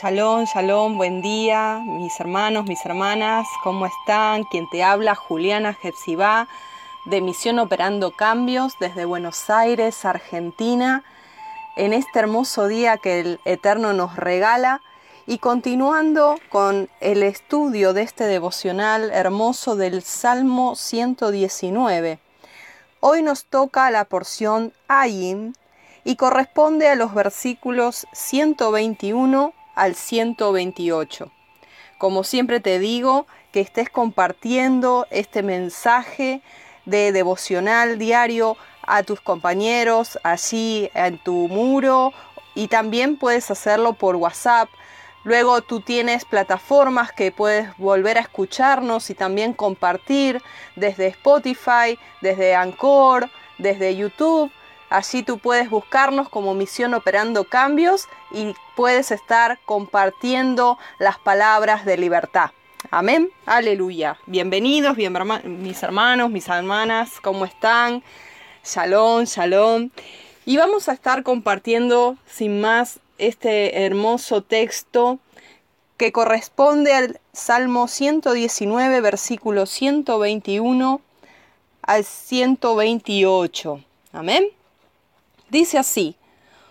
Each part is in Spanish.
Shalom, shalom, buen día, mis hermanos, mis hermanas, ¿cómo están? Quien te habla, Juliana Jepsibá, de Misión Operando Cambios desde Buenos Aires, Argentina, en este hermoso día que el Eterno nos regala y continuando con el estudio de este devocional hermoso del Salmo 119. Hoy nos toca la porción Ayin y corresponde a los versículos 121 al 128. Como siempre te digo, que estés compartiendo este mensaje de devocional diario a tus compañeros allí en tu muro y también puedes hacerlo por WhatsApp. Luego tú tienes plataformas que puedes volver a escucharnos y también compartir desde Spotify, desde Anchor, desde YouTube Allí tú puedes buscarnos como Misión Operando Cambios y puedes estar compartiendo las palabras de libertad. Amén. Aleluya. Bienvenidos, bien, mis hermanos, mis hermanas, ¿cómo están? Shalom, shalom. Y vamos a estar compartiendo sin más este hermoso texto que corresponde al Salmo 119, versículo 121 al 128. Amén. Dice así,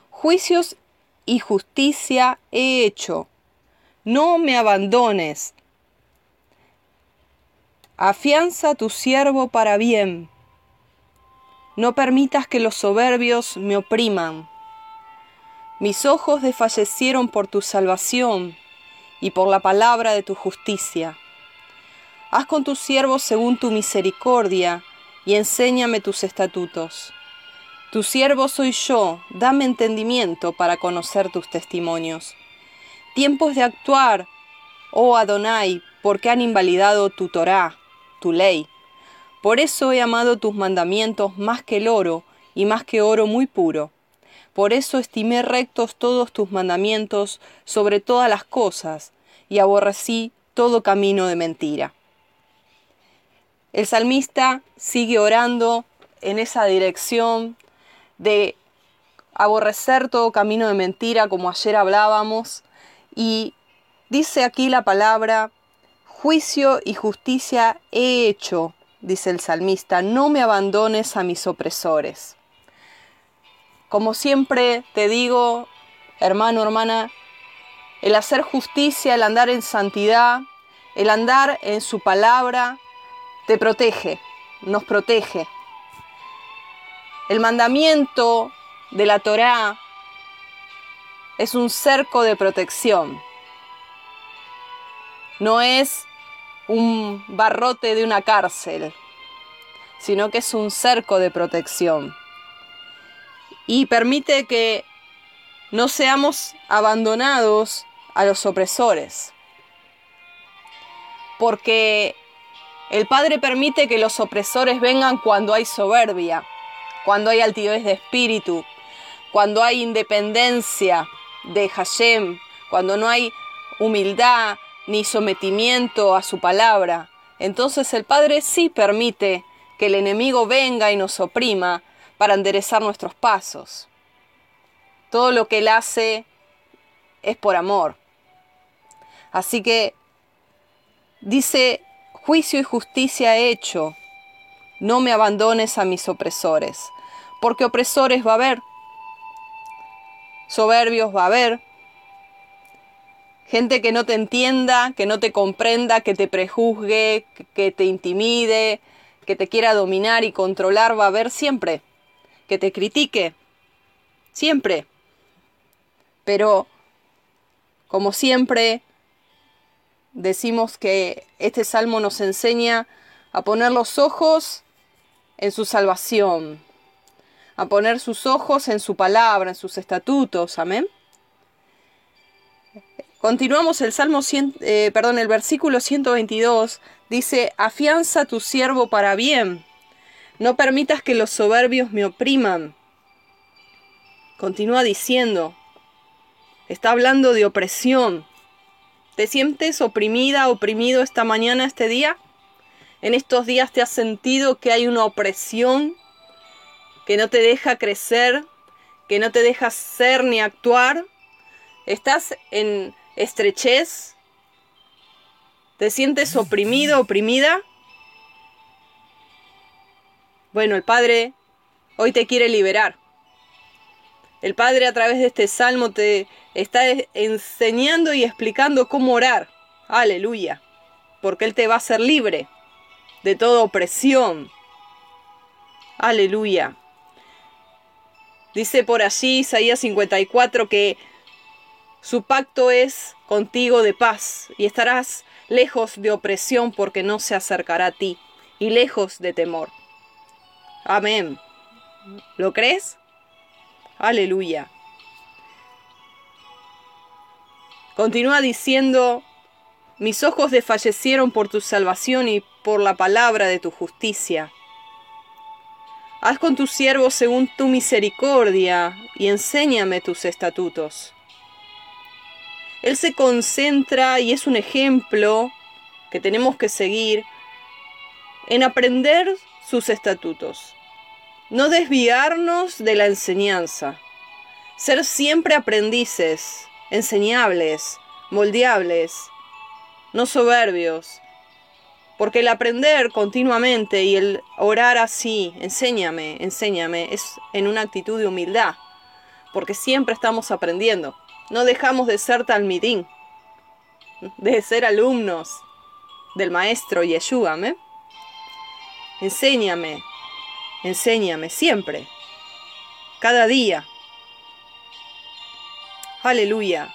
juicios y justicia he hecho, no me abandones. Afianza tu siervo para bien. No permitas que los soberbios me opriman. Mis ojos desfallecieron por tu salvación y por la palabra de tu justicia. Haz con tus siervos según tu misericordia y enséñame tus estatutos. Tu siervo soy yo, dame entendimiento para conocer tus testimonios. Tiempos de actuar, oh Adonai, porque han invalidado tu Torá, tu ley. Por eso he amado tus mandamientos más que el oro, y más que oro muy puro. Por eso estimé rectos todos tus mandamientos sobre todas las cosas, y aborrecí todo camino de mentira. El salmista sigue orando en esa dirección de aborrecer todo camino de mentira, como ayer hablábamos, y dice aquí la palabra, juicio y justicia he hecho, dice el salmista, no me abandones a mis opresores. Como siempre te digo, hermano, hermana, el hacer justicia, el andar en santidad, el andar en su palabra, te protege, nos protege. El mandamiento de la Torá es un cerco de protección. No es un barrote de una cárcel, sino que es un cerco de protección. Y permite que no seamos abandonados a los opresores. Porque el Padre permite que los opresores vengan cuando hay soberbia cuando hay altivez de espíritu, cuando hay independencia de Hashem, cuando no hay humildad ni sometimiento a su palabra, entonces el Padre sí permite que el enemigo venga y nos oprima para enderezar nuestros pasos. Todo lo que Él hace es por amor. Así que dice, juicio y justicia he hecho, no me abandones a mis opresores porque opresores va a haber, soberbios va a haber, gente que no te entienda, que no te comprenda, que te prejuzgue, que te intimide, que te quiera dominar y controlar va a haber siempre, que te critique, siempre. Pero, como siempre, decimos que este salmo nos enseña a poner los ojos en su salvación, a poner sus ojos en su palabra, en sus estatutos. Amén. Continuamos el Salmo 100, eh, perdón, el versículo 122 dice, afianza tu siervo para bien, no permitas que los soberbios me opriman. Continúa diciendo, está hablando de opresión. ¿Te sientes oprimida, oprimido esta mañana, este día? ¿En estos días te has sentido que hay una opresión que no te deja crecer, que no te deja ser ni actuar. Estás en, estrechez? ¿Te sientes oprimido, oprimida? Bueno, el Padre hoy te quiere liberar. El Padre a través de este salmo te está enseñando y explicando cómo orar. Aleluya. Porque Él te va a hacer libre de toda opresión. Aleluya. Dice por allí Isaías 54 que su pacto es contigo de paz y estarás lejos de opresión porque no se acercará a ti y lejos de temor. Amén. ¿Lo crees? Aleluya. Continúa diciendo, mis ojos desfallecieron por tu salvación y por la palabra de tu justicia. Haz con tu siervo según tu misericordia y enséñame tus estatutos. Él se concentra y es un ejemplo que tenemos que seguir en aprender sus estatutos. No desviarnos de la enseñanza. Ser siempre aprendices, enseñables, moldeables, no soberbios. Porque el aprender continuamente y el orar así, enséñame, enséñame, es en una actitud de humildad. Porque siempre estamos aprendiendo. No dejamos de ser talmidín, de ser alumnos del maestro Yeshua. ¿me? Enséñame, Enséñame siempre, cada día. Aleluya.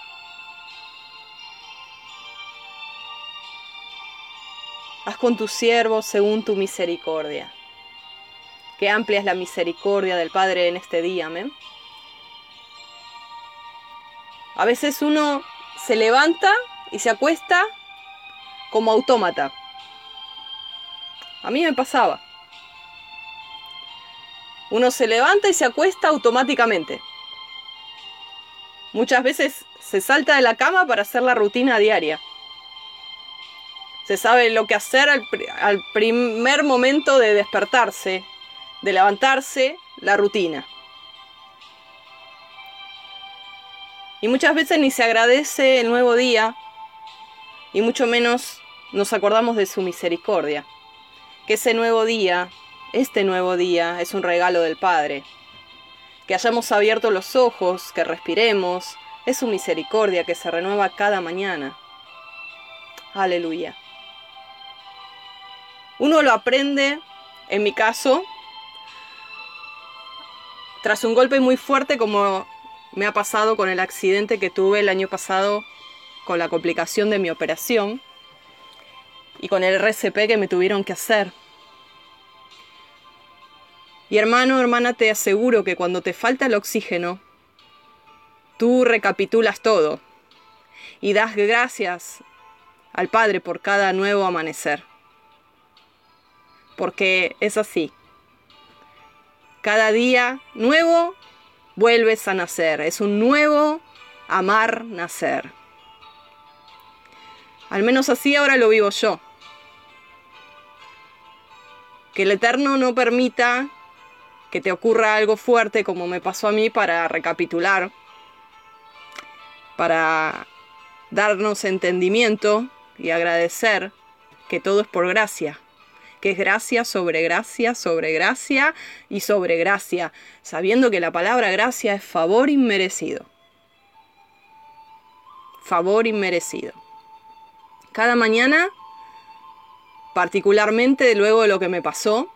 Haz con tus siervos según tu misericordia. Qué amplia es la misericordia del Padre en este día, amén. A veces uno se levanta y se acuesta como autómata. A mí me pasaba. Uno se levanta y se acuesta automáticamente. Muchas veces se salta de la cama para hacer la rutina diaria. Se sabe lo que hacer al, primer momento de despertarse, de levantarse, la rutina. Y muchas veces ni se agradece el nuevo día y mucho menos nos acordamos de su misericordia. Que ese nuevo día este nuevo día es un regalo del Padre. Que hayamos abierto los ojos, que respiremos, es su misericordia que se renueva cada mañana. Aleluya. Uno lo aprende, en mi caso, tras un golpe muy fuerte como me ha pasado con el accidente que tuve el año pasado con la complicación de mi operación y con el RCP que me tuvieron que hacer. Y hermano, hermana, te aseguro que cuando te falta el oxígeno, tú recapitulas todo y das gracias al Padre por cada nuevo amanecer. Porque es así. Cada día nuevo vuelves a nacer. Es un nuevo amar nacer. Al menos así ahora lo vivo yo. Que el Eterno no permita que te ocurra algo fuerte como me pasó a mí para recapitular, para darnos entendimiento y agradecer que todo es por gracia, que es gracia sobre gracia, sobre gracia y sobre gracia, sabiendo que la palabra gracia es favor inmerecido. Favor inmerecido. Cada mañana, particularmente luego de lo que me pasó,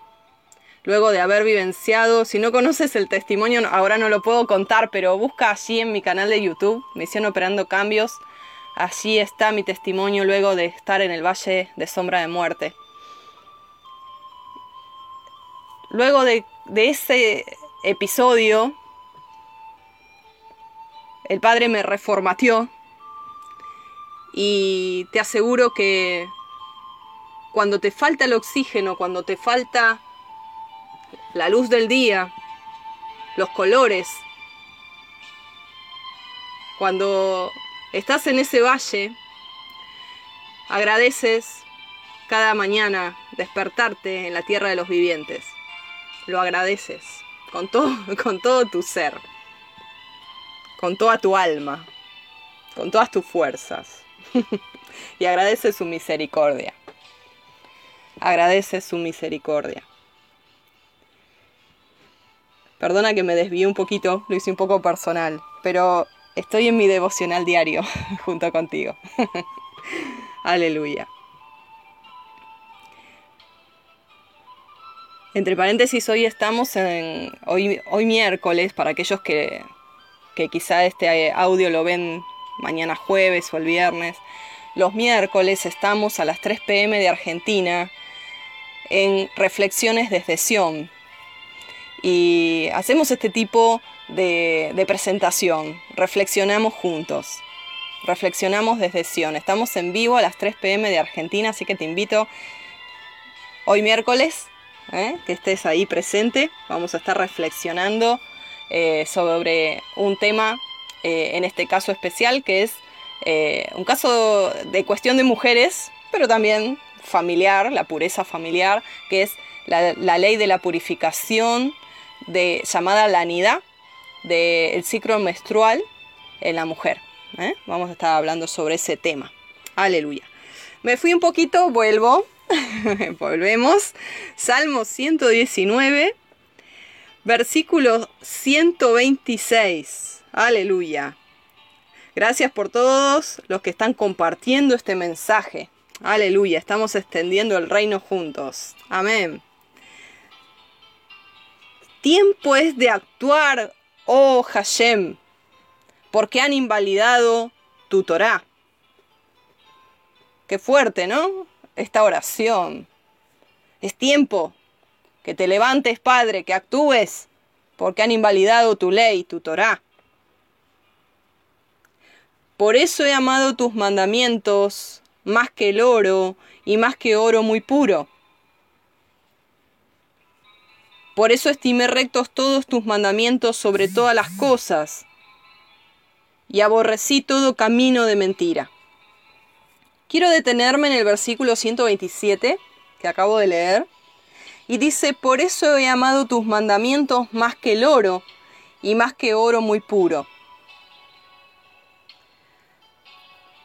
luego de haber vivenciado, si no conoces el testimonio, ahora no lo puedo contar, pero busca allí en mi canal de YouTube, Misión Operando Cambios, allí está mi testimonio luego de estar en el Valle de Sombra de Muerte. Luego de, ese episodio, el Padre me reformateó y te aseguro que cuando te falta el oxígeno, cuando te falta la luz del día, los colores. Cuando estás en ese valle, agradeces cada mañana despertarte en la tierra de los vivientes. Lo agradeces con todo, con todo tu ser, con toda tu alma. con todas tus fuerzas. y agradece su misericordia. Agradece su misericordia. Perdona que me desvíe un poquito, lo hice un poco personal, pero estoy en mi devocional diario junto contigo. Aleluya. Entre paréntesis, hoy estamos en. Hoy, hoy miércoles, para aquellos que, que quizá este audio lo ven mañana jueves o el viernes. Los miércoles estamos a las 3 pm de Argentina en Reflexiones desde Sion. Y hacemos este tipo de, de presentación. Reflexionamos juntos. Reflexionamos desde Sion. Estamos en vivo a las 3 pm de Argentina, así que te invito hoy miércoles ¿eh? que estés ahí presente. Vamos a estar reflexionando eh, sobre un tema, eh, en este caso especial, que es un caso de cuestión de mujeres, pero también familiar, la pureza familiar, que es la, ley de la purificación de, llamada la anida del ciclo menstrual en la mujer. Vamos a estar hablando sobre ese tema. Aleluya. Me fui un poquito, vuelvo. Volvemos. Salmo 119, versículo 126. Aleluya. Gracias por todos los que están compartiendo este mensaje. Aleluya. Estamos extendiendo el reino juntos. Amén. Tiempo es de actuar, oh Hashem, porque han invalidado tu Torah. Qué fuerte, ¿no? Esta oración. Es tiempo que te levantes, Padre, que actúes, porque han invalidado tu ley, tu Torah. Por eso he amado tus mandamientos más que el oro y más que oro muy puro. Por eso estimé rectos todos tus mandamientos sobre todas las cosas y aborrecí todo camino de mentira. Quiero detenerme en el versículo 127 que acabo de leer. Y dice, por eso he amado tus mandamientos más que el oro y más que oro muy puro.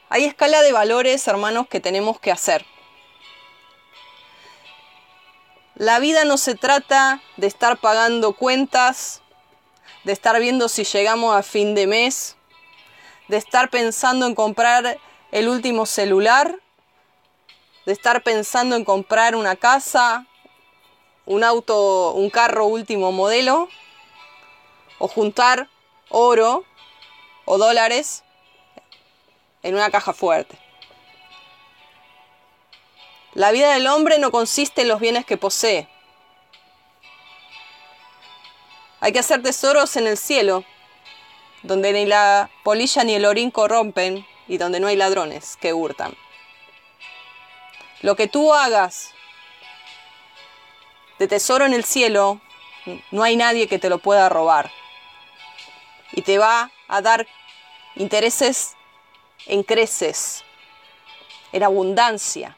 Hay escala de valores, hermanos, que tenemos que hacer. La vida no se trata de estar pagando cuentas, de estar viendo si llegamos a fin de mes, de estar pensando en comprar el último celular, de estar pensando en comprar una casa, un auto, un carro último modelo, o juntar oro o dólares en una caja fuerte. La vida del hombre no consiste en los bienes que posee. Hay que hacer tesoros en el cielo, donde ni la polilla ni el orín corrompen, y donde no hay ladrones que hurtan. Lo que tú hagas de tesoro en el cielo, no hay nadie que te lo pueda robar. Y te va a dar intereses en creces, en abundancia,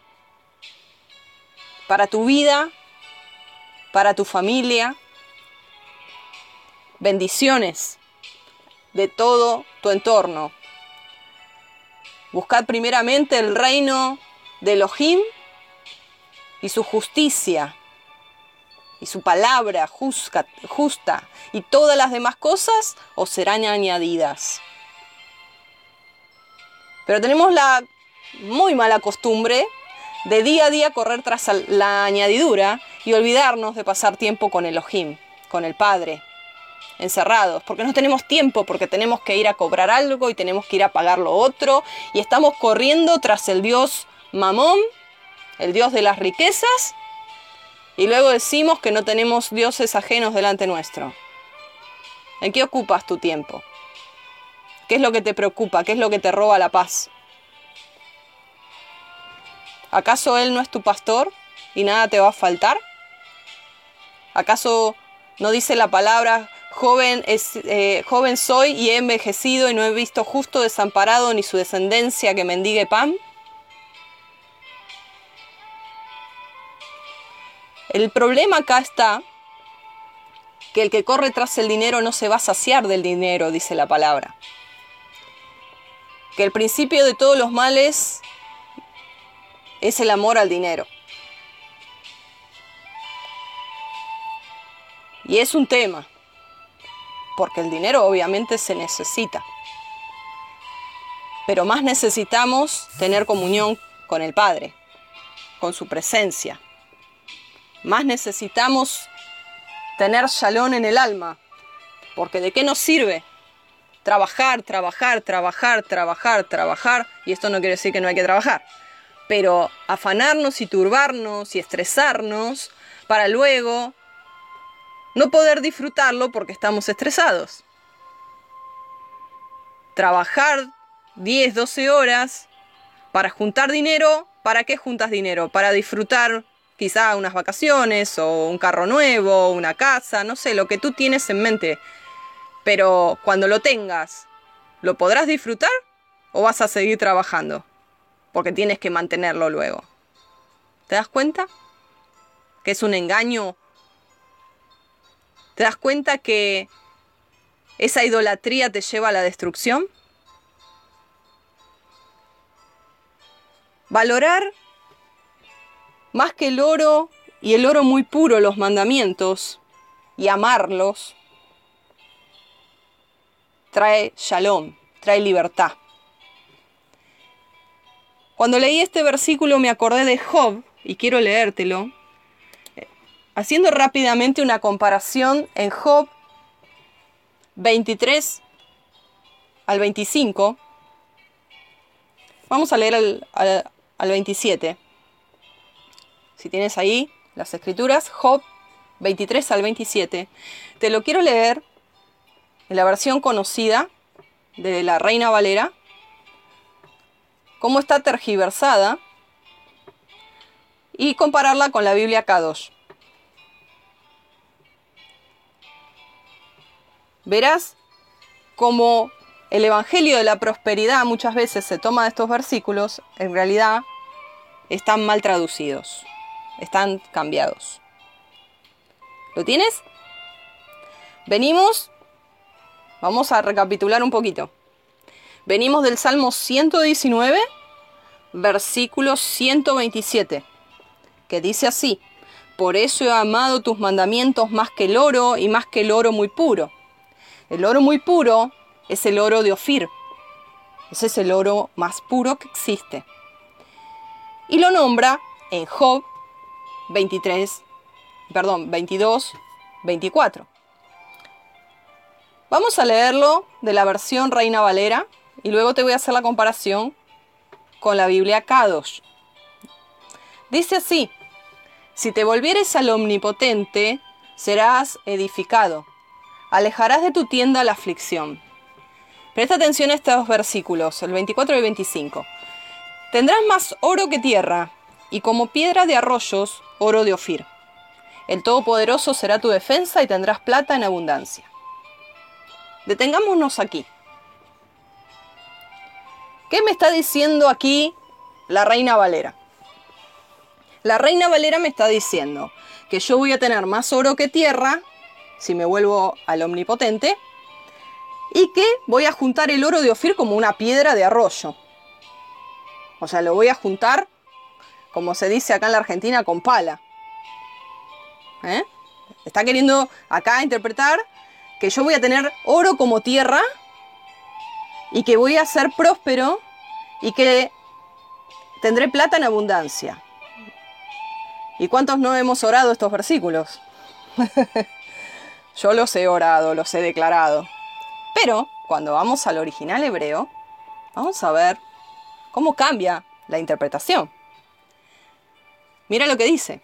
para tu vida, para tu familia, bendiciones de todo tu entorno, Buscad primeramente el reino de Elohim y su justicia y su palabra justa, y todas las demás cosas os serán añadidas. Pero tenemos la muy mala costumbre de día a día correr tras la añadidura y olvidarnos de pasar tiempo con Elohim, con el Padre, encerrados, porque no tenemos tiempo, porque tenemos que ir a cobrar algo y tenemos que ir a pagar lo otro, y estamos corriendo tras el dios Mamón, el dios de las riquezas, y luego decimos que no tenemos dioses ajenos delante nuestro. ¿En qué ocupas tu tiempo? ¿Qué es lo que te preocupa? ¿Qué es lo que te roba la paz? ¿Acaso Él no es tu pastor y nada te va a faltar? ¿Acaso no dice la palabra Joven, es, eh, joven soy y he envejecido y no he visto justo desamparado ni su descendencia que mendigue pan. El problema acá está que el que corre tras el dinero no se va a saciar del dinero, dice la palabra. que el principio de todos los males es el amor al dinero. Y es un tema, porque el dinero obviamente se necesita. Pero más necesitamos tener comunión con el Padre, con su presencia. Más necesitamos tener shalom en el alma, porque ¿de qué nos sirve? Trabajar, trabajar, trabajar, trabajar, trabajar, y esto no quiere decir que no hay que trabajar, pero afanarnos y turbarnos y estresarnos para luego no poder disfrutarlo porque estamos estresados. Trabajar 10, 12 horas para juntar dinero, ¿para qué juntas dinero? Para disfrutar quizá unas vacaciones o un carro nuevo, una casa, no sé, lo que tú tienes en mente. Pero cuando lo tengas, ¿lo podrás disfrutar o vas a seguir trabajando? Porque tienes que mantenerlo luego. ¿Te das cuenta? Que es un engaño. ¿Te das cuenta que esa idolatría te lleva a la destrucción? Valorar más que el oro y el oro muy puro los mandamientos y amarlos trae shalom, trae libertad. Cuando leí este versículo me acordé de Job y quiero leértelo, haciendo rápidamente una comparación en Job 23 al 25. Vamos a leer al, al 27. Si tienes ahí las escrituras, Job 23 al 27. Te lo quiero leer en la versión conocida de la Reina Valera, cómo está tergiversada, y compararla con la Biblia Kadosh. Verás cómo el Evangelio de la Prosperidad muchas veces se toma de estos versículos, en realidad están mal traducidos, están cambiados. ¿Lo tienes? Venimos Vamos a recapitular un poquito. Venimos del Salmo 119, versículo 127, que dice así, por eso he amado tus mandamientos más que el oro y más que el oro muy puro. El oro muy puro es el oro de Ofir. Ese es el oro más puro que existe. Y lo nombra en Job 23, perdón, 22, 24. Vamos a leerlo de la versión Reina Valera y luego te voy a hacer la comparación con la Biblia Kadosh. Dice así, si te volvieres al omnipotente, serás edificado, alejarás de tu tienda la aflicción. Presta atención a estos versículos, el 24 y el 25. Tendrás más oro que tierra, y como piedra de arroyos, oro de Ofir. El Todopoderoso será tu defensa y tendrás plata en abundancia. Detengámonos aquí. ¿Qué me está diciendo aquí la reina Valera? La reina Valera me está diciendo que yo voy a tener más oro que tierra si me vuelvo al omnipotente y que voy a juntar el oro de Ofir como una piedra de arroyo. O sea, lo voy a juntar, como se dice acá en la Argentina, con pala. ¿Eh? Está queriendo acá interpretar que yo voy a tener oro como tierra y que voy a ser próspero y que tendré plata en abundancia. ¿Y cuántos no hemos orado estos versículos? yo los he orado, los he declarado. Pero cuando vamos al original hebreo, vamos a ver cómo cambia la interpretación. Mira lo que dice.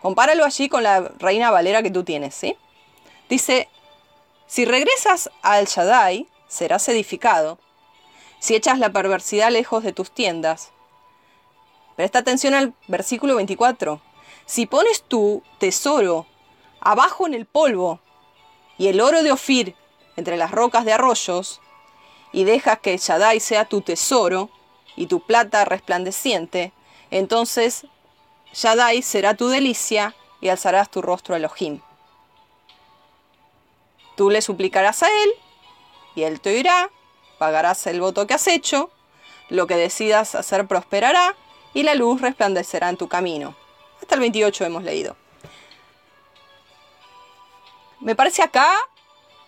Compáralo allí con la reina Valera que tú tienes, ¿sí? Dice, si regresas al Shaddai, serás edificado. Si echas la perversidad lejos de tus tiendas. Presta atención al versículo 24. Si pones tu tesoro abajo en el polvo y el oro de Ofir entre las rocas de arroyos, y dejas que Shaddai sea tu tesoro y tu plata resplandeciente, entonces Yadai será tu delicia y alzarás tu rostro a Elohim. Tú le suplicarás a él y Él te oirá, pagarás el voto que has hecho, lo que decidas hacer prosperará, y la luz resplandecerá en tu camino. Hasta el 28 hemos leído. Me parece acá,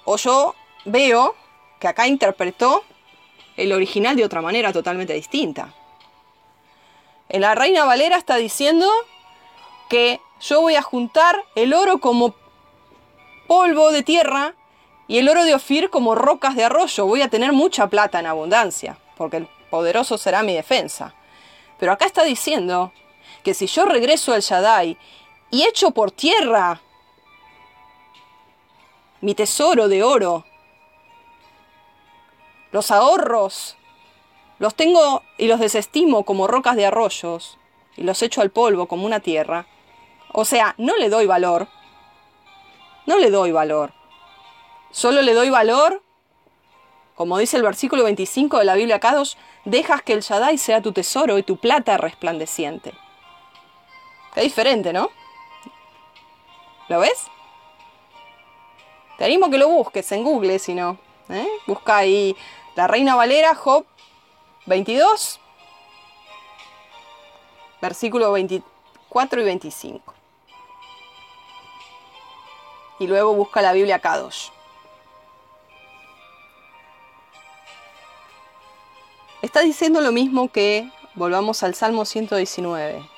o yo veo que acá interpretó el original de otra manera totalmente distinta. En la Reina Valera está diciendo que yo voy a juntar el oro como polvo de tierra y el oro de Ofir como rocas de arroyo. Voy a tener mucha plata en abundancia, porque el poderoso será mi defensa. Pero acá está diciendo que si yo regreso al Shaddai y echo por tierra mi tesoro de oro, los ahorros, los tengo y los desestimo como rocas de arroyos y los echo al polvo como una tierra. O sea, no le doy valor. No le doy valor. Solo le doy valor, como dice el versículo 25 de la Biblia Kadosh, dejas que el Shaddai sea tu tesoro y tu plata resplandeciente. Qué diferente, ¿no? ¿Lo ves? Te animo a que lo busques en Google, si no. ¿eh? Busca ahí la Reina Valera, Job 22, versículo 24 y 25. Y luego busca la Biblia Kadosh. Está diciendo lo mismo que, volvamos al Salmo 119.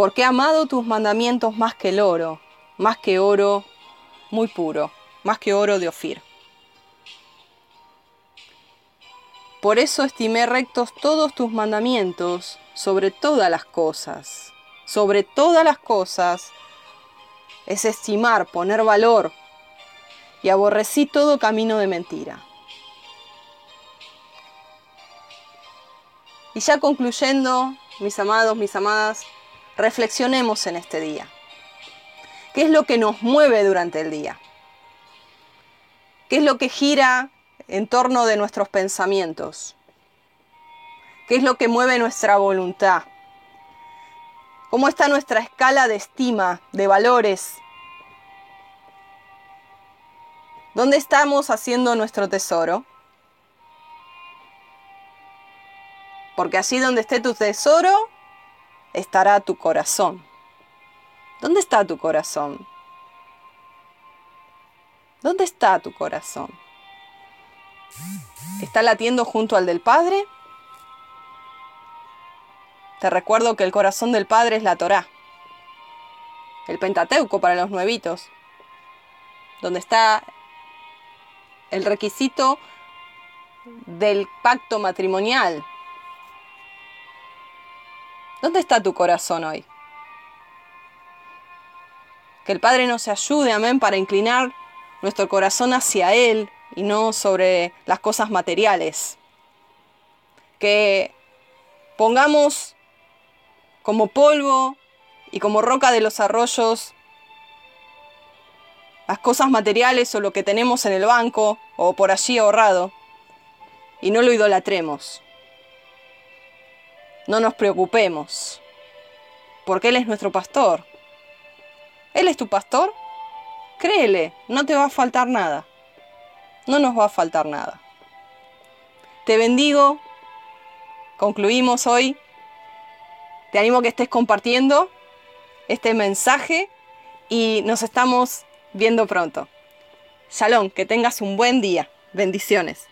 Porque he amado tus mandamientos más que el oro, más que oro muy puro, más que oro de Ofir. Por eso estimé rectos todos tus mandamientos sobre todas las cosas. Sobre todas las cosas es estimar, poner valor, y aborrecí todo camino de mentira. Y ya concluyendo, mis amados, mis amadas, reflexionemos en este día. ¿Qué es lo que nos mueve durante el día? ¿Qué es lo que gira en torno de nuestros pensamientos? ¿Qué es lo que mueve nuestra voluntad? ¿Cómo está nuestra escala de estima, de valores? ¿Dónde estamos haciendo nuestro tesoro? porque así donde esté tu tesoro, estará tu corazón. ¿Dónde está tu corazón? ¿Dónde está tu corazón? ¿Está latiendo junto al del Padre? Te recuerdo que el corazón del Padre es la Torá, el Pentateuco para los nuevitos, donde está el requisito del pacto matrimonial, ¿Dónde está tu corazón hoy? Que el Padre nos ayude, amén, para inclinar nuestro corazón hacia Él y no sobre las cosas materiales. Que pongamos como polvo y como roca de los arroyos las cosas materiales o lo que tenemos en el banco o por allí ahorrado y no lo idolatremos. No nos preocupemos, porque Él es nuestro pastor. Él es tu pastor. Créele, no te va a faltar nada. No nos va a faltar nada. Te bendigo. Concluimos hoy. Te animo a que estés compartiendo este mensaje y nos estamos viendo pronto. Shalom, que tengas un buen día. Bendiciones.